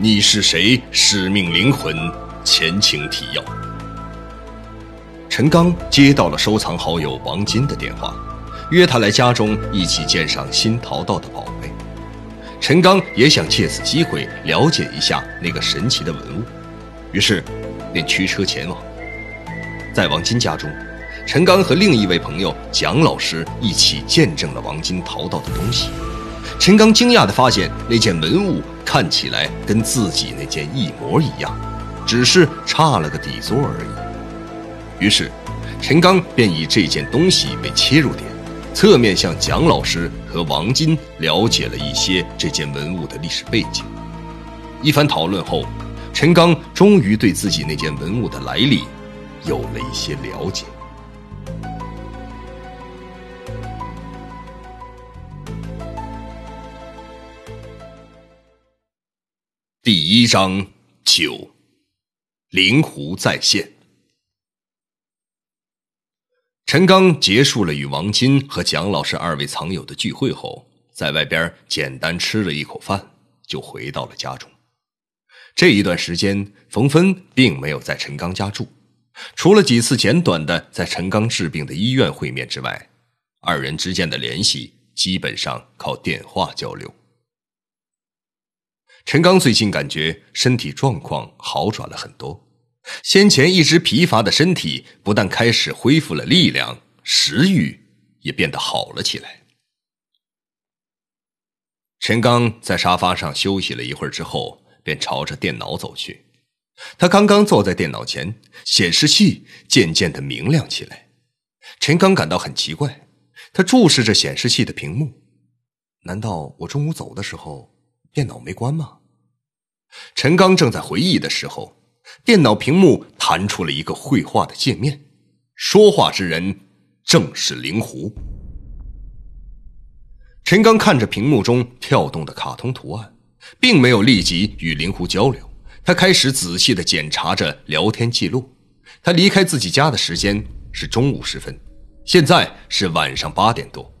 你是谁？使命灵魂，前情提要。陈刚接到了收藏好友王金的电话，约他来家中一起鉴赏新淘到的宝贝。陈刚也想借此机会了解一下那个神奇的文物，于是便驱车前往。在王金家中，陈刚和另一位朋友蒋老师一起见证了王金淘到的东西。陈刚惊讶地发现，那件文物看起来跟自己那件一模一样，只是差了个底座而已。于是，陈刚便以这件东西为切入点，侧面向蒋老师和王金了解了一些这件文物的历史背景。一番讨论后，陈刚终于对自己那件文物的来历有了一些了解。第一章九，灵狐再现。陈刚结束了与王金和蒋老师二位藏友的聚会后，在外边简单吃了一口饭，就回到了家中。这一段时间，冯芬并没有在陈刚家住，除了几次简短的在陈刚治病的医院会面之外，二人之间的联系基本上靠电话交流。陈刚最近感觉身体状况好转了很多，先前一直疲乏的身体不但开始恢复了力量，食欲也变得好了起来。陈刚在沙发上休息了一会儿之后，便朝着电脑走去。他刚刚坐在电脑前，显示器渐渐的明亮起来。陈刚感到很奇怪，他注视着显示器的屏幕，难道我中午走的时候电脑没关吗？陈刚正在回忆的时候，电脑屏幕弹出了一个绘画的界面，说话之人正是灵狐。陈刚看着屏幕中跳动的卡通图案，并没有立即与灵狐交流，他开始仔细的检查着聊天记录。他离开自己家的时间是中午时分，现在是晚上八点多。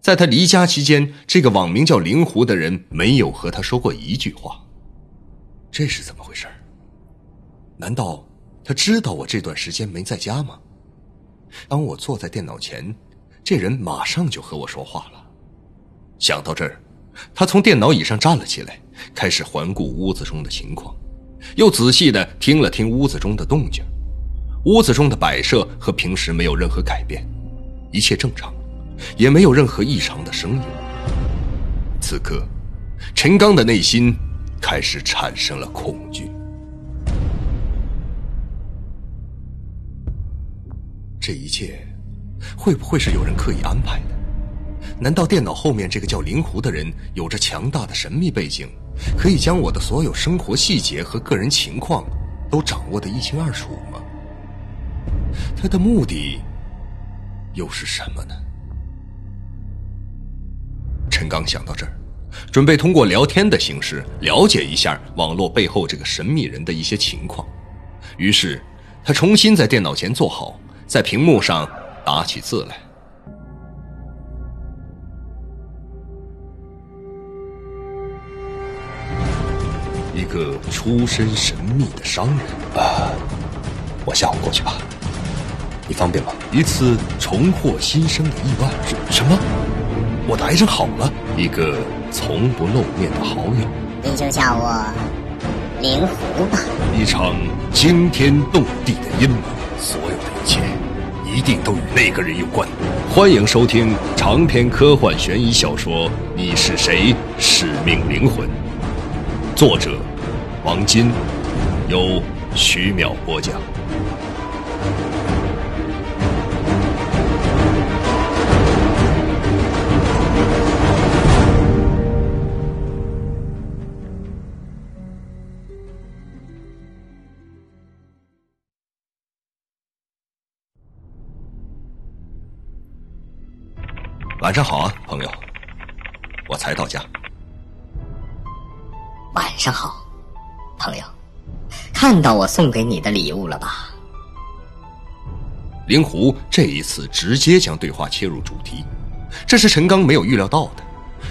在他离家期间，这个网名叫灵狐的人没有和他说过一句话。这是怎么回事？难道他知道我这段时间没在家吗？当我坐在电脑前，这人马上就和我说话了。想到这儿，他从电脑椅上站了起来，开始环顾屋子中的情况，又仔细的听了听屋子中的动静。屋子中的摆设和平时没有任何改变，一切正常，也没有任何异常的声音。此刻，陈刚的内心。开始产生了恐惧。这一切会不会是有人刻意安排的？难道电脑后面这个叫灵狐的人有着强大的神秘背景，可以将我的所有生活细节和个人情况都掌握的一清二楚吗？他的目的又是什么呢？陈刚想到这儿。准备通过聊天的形式了解一下网络背后这个神秘人的一些情况，于是他重新在电脑前坐好，在屏幕上打起字来。一个出身神秘的商人啊，我下午过去吧，你方便吗？一次重获新生的意外，什么？我的癌症好了，一个从不露面的好友，你就叫我灵狐吧。一场惊天动地的阴谋，所有的一切一定都与那个人有关。欢迎收听长篇科幻悬疑小说《你是谁？使命灵魂》，作者王金，由徐淼播讲。晚上好啊，朋友，我才到家。晚上好，朋友，看到我送给你的礼物了吧？灵狐这一次直接将对话切入主题，这是陈刚没有预料到的。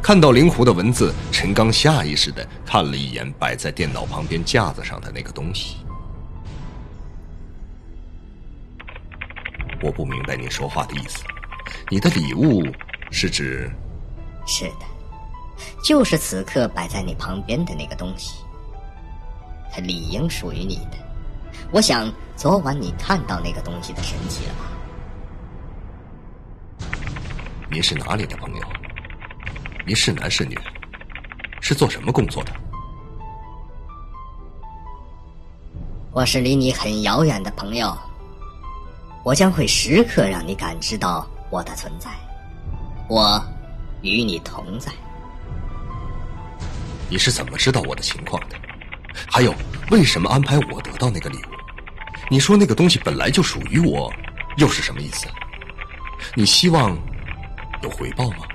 看到灵狐的文字，陈刚下意识的看了一眼摆在电脑旁边架子上的那个东西。我不明白你说话的意思，你的礼物是指？是的，就是此刻摆在你旁边的那个东西，它理应属于你的。我想，昨晚你看到那个东西的神奇了吧？你是哪里的朋友？你是男是女？是做什么工作的？我是离你很遥远的朋友。我将会时刻让你感知到我的存在，我与你同在。你是怎么知道我的情况的？还有，为什么安排我得到那个礼物？你说那个东西本来就属于我，又是什么意思？你希望有回报吗？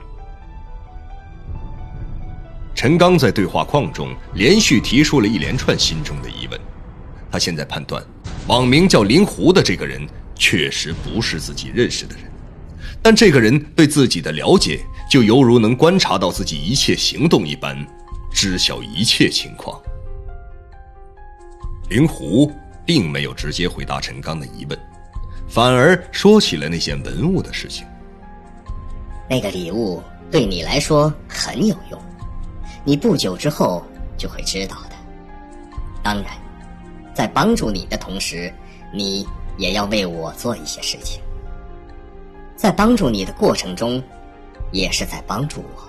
陈刚在对话框中连续提出了一连串心中的疑问，他现在判断，网名叫灵狐的这个人。确实不是自己认识的人，但这个人对自己的了解，就犹如能观察到自己一切行动一般，知晓一切情况。灵狐并没有直接回答陈刚的疑问，反而说起了那件文物的事情。那个礼物对你来说很有用，你不久之后就会知道的。当然，在帮助你的同时，你。也要为我做一些事情，在帮助你的过程中，也是在帮助我。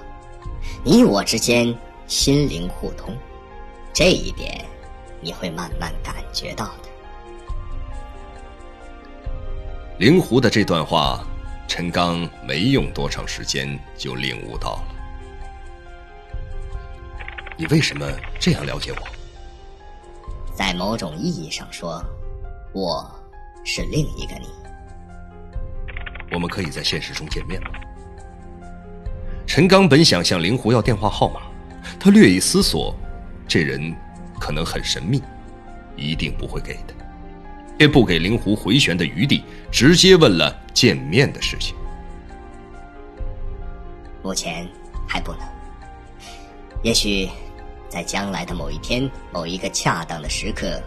你我之间心灵互通，这一点你会慢慢感觉到的。灵狐的这段话，陈刚没用多长时间就领悟到了。你为什么这样了解我？在某种意义上说，我。是另一个你。我们可以在现实中见面了？陈刚本想向灵狐要电话号码，他略一思索，这人可能很神秘，一定不会给的，便不给灵狐回旋的余地，直接问了见面的事情。目前还不能，也许在将来的某一天、某一个恰当的时刻，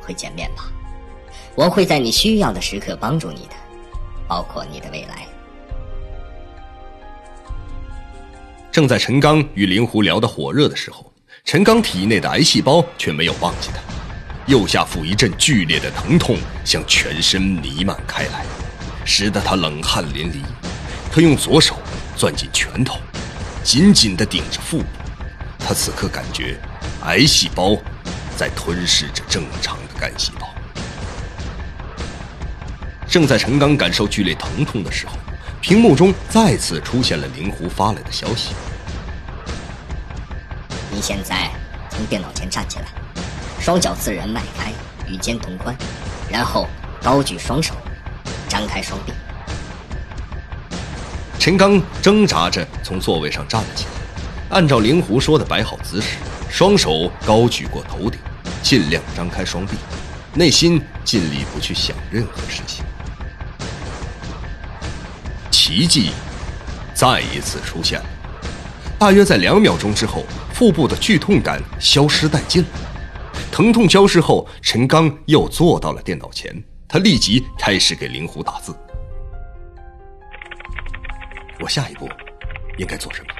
会见面吧。我会在你需要的时刻帮助你的，包括你的未来。正在陈刚与灵狐聊得火热的时候，陈刚体内的癌细胞却没有忘记他，右下腹一阵剧烈的疼痛向全身弥漫开来，使得他冷汗淋漓。他用左手攥紧拳头，紧紧的顶着腹部。他此刻感觉，癌细胞在吞噬着正常的干细胞。正在陈刚感受剧烈疼痛的时候，屏幕中再次出现了灵狐发来的消息：“你现在从电脑前站起来，双脚自然迈开，与肩同宽，然后高举双手，张开双臂。”陈刚挣扎着从座位上站了起来，按照灵狐说的摆好姿势，双手高举过头顶，尽量张开双臂，内心尽力不去想任何事情。奇迹再一次出现了。大约在两秒钟之后，腹部的剧痛感消失殆尽。疼痛消失后，陈刚又坐到了电脑前，他立即开始给灵狐打字。我下一步应该做什么？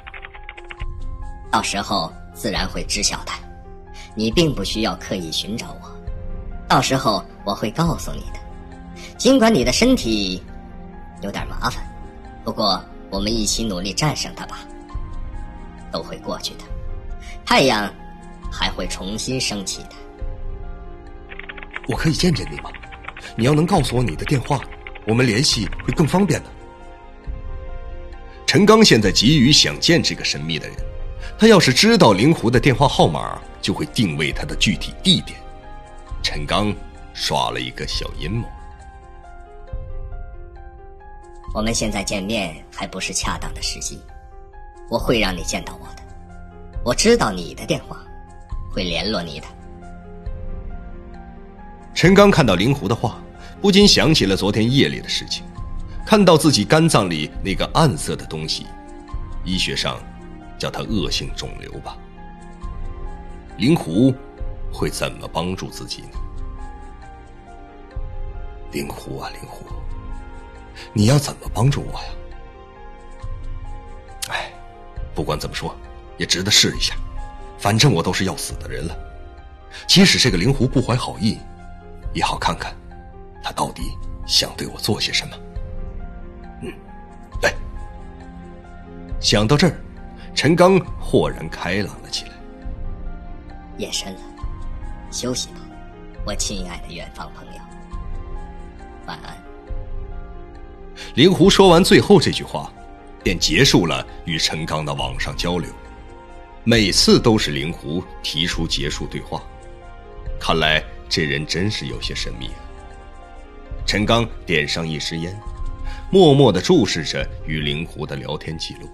到时候自然会知晓的。你并不需要刻意寻找我，到时候我会告诉你的。尽管你的身体有点麻烦。不过，我们一起努力战胜它吧，都会过去的。太阳还会重新升起的。我可以见见你吗？你要能告诉我你的电话，我们联系会更方便的。陈刚现在急于想见这个神秘的人，他要是知道灵狐的电话号码，就会定位他的具体地点。陈刚耍了一个小阴谋。我们现在见面还不是恰当的时机，我会让你见到我的。我知道你的电话，会联络你的。陈刚看到灵狐的话，不禁想起了昨天夜里的事情，看到自己肝脏里那个暗色的东西，医学上叫它恶性肿瘤吧。灵狐会怎么帮助自己呢？灵狐啊，灵狐，你要怎么帮助我呀？哎，不管怎么说，也值得试一下。反正我都是要死的人了，即使这个灵狐不怀好意，也好看看他到底想对我做些什么。嗯，对。想到这儿，陈刚豁然开朗了起来。夜深了，休息吧，我亲爱的远方朋友。晚安。灵狐说完最后这句话，便结束了与陈刚的网上交流。每次都是灵狐提出结束对话，看来这人真是有些神秘啊。陈刚点上一支烟，默默地注视着与灵狐的聊天记录。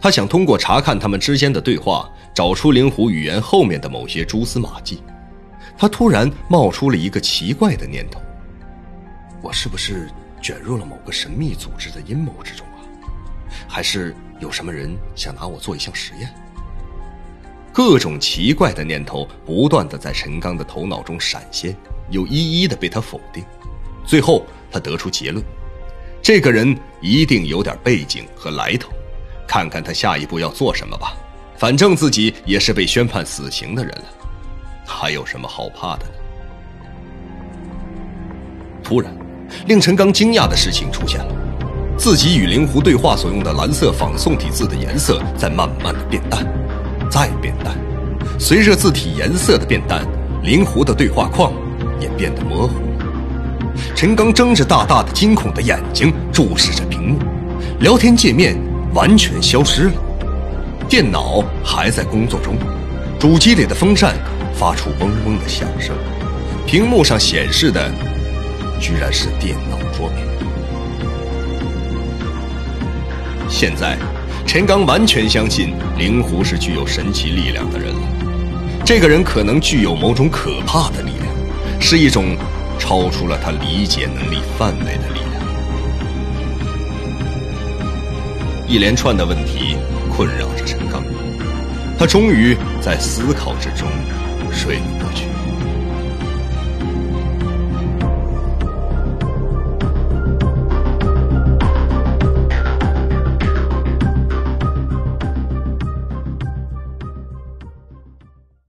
他想通过查看他们之间的对话，找出灵狐语言后面的某些蛛丝马迹。他突然冒出了一个奇怪的念头：我是不是卷入了某个神秘组织的阴谋之中啊？还是有什么人想拿我做一项实验？各种奇怪的念头不断的在陈刚的头脑中闪现，又一一的被他否定。最后，他得出结论：这个人一定有点背景和来头。看看他下一步要做什么吧。反正自己也是被宣判死刑的人了，还有什么好怕的呢？突然，令陈刚惊讶的事情出现了：自己与灵狐对话所用的蓝色仿宋体字的颜色在慢慢的变淡。再变淡，随着字体颜色的变淡，灵狐的对话框也变得模糊。陈刚睁着大大的惊恐的眼睛注视着屏幕，聊天界面完全消失了。电脑还在工作中，主机里的风扇发出嗡嗡的响声，屏幕上显示的居然是电脑桌面。现在。陈刚完全相信灵狐是具有神奇力量的人了。这个人可能具有某种可怕的力量，是一种超出了他理解能力范围的力量。一连串的问题困扰着陈刚，他终于在思考之中睡了过去。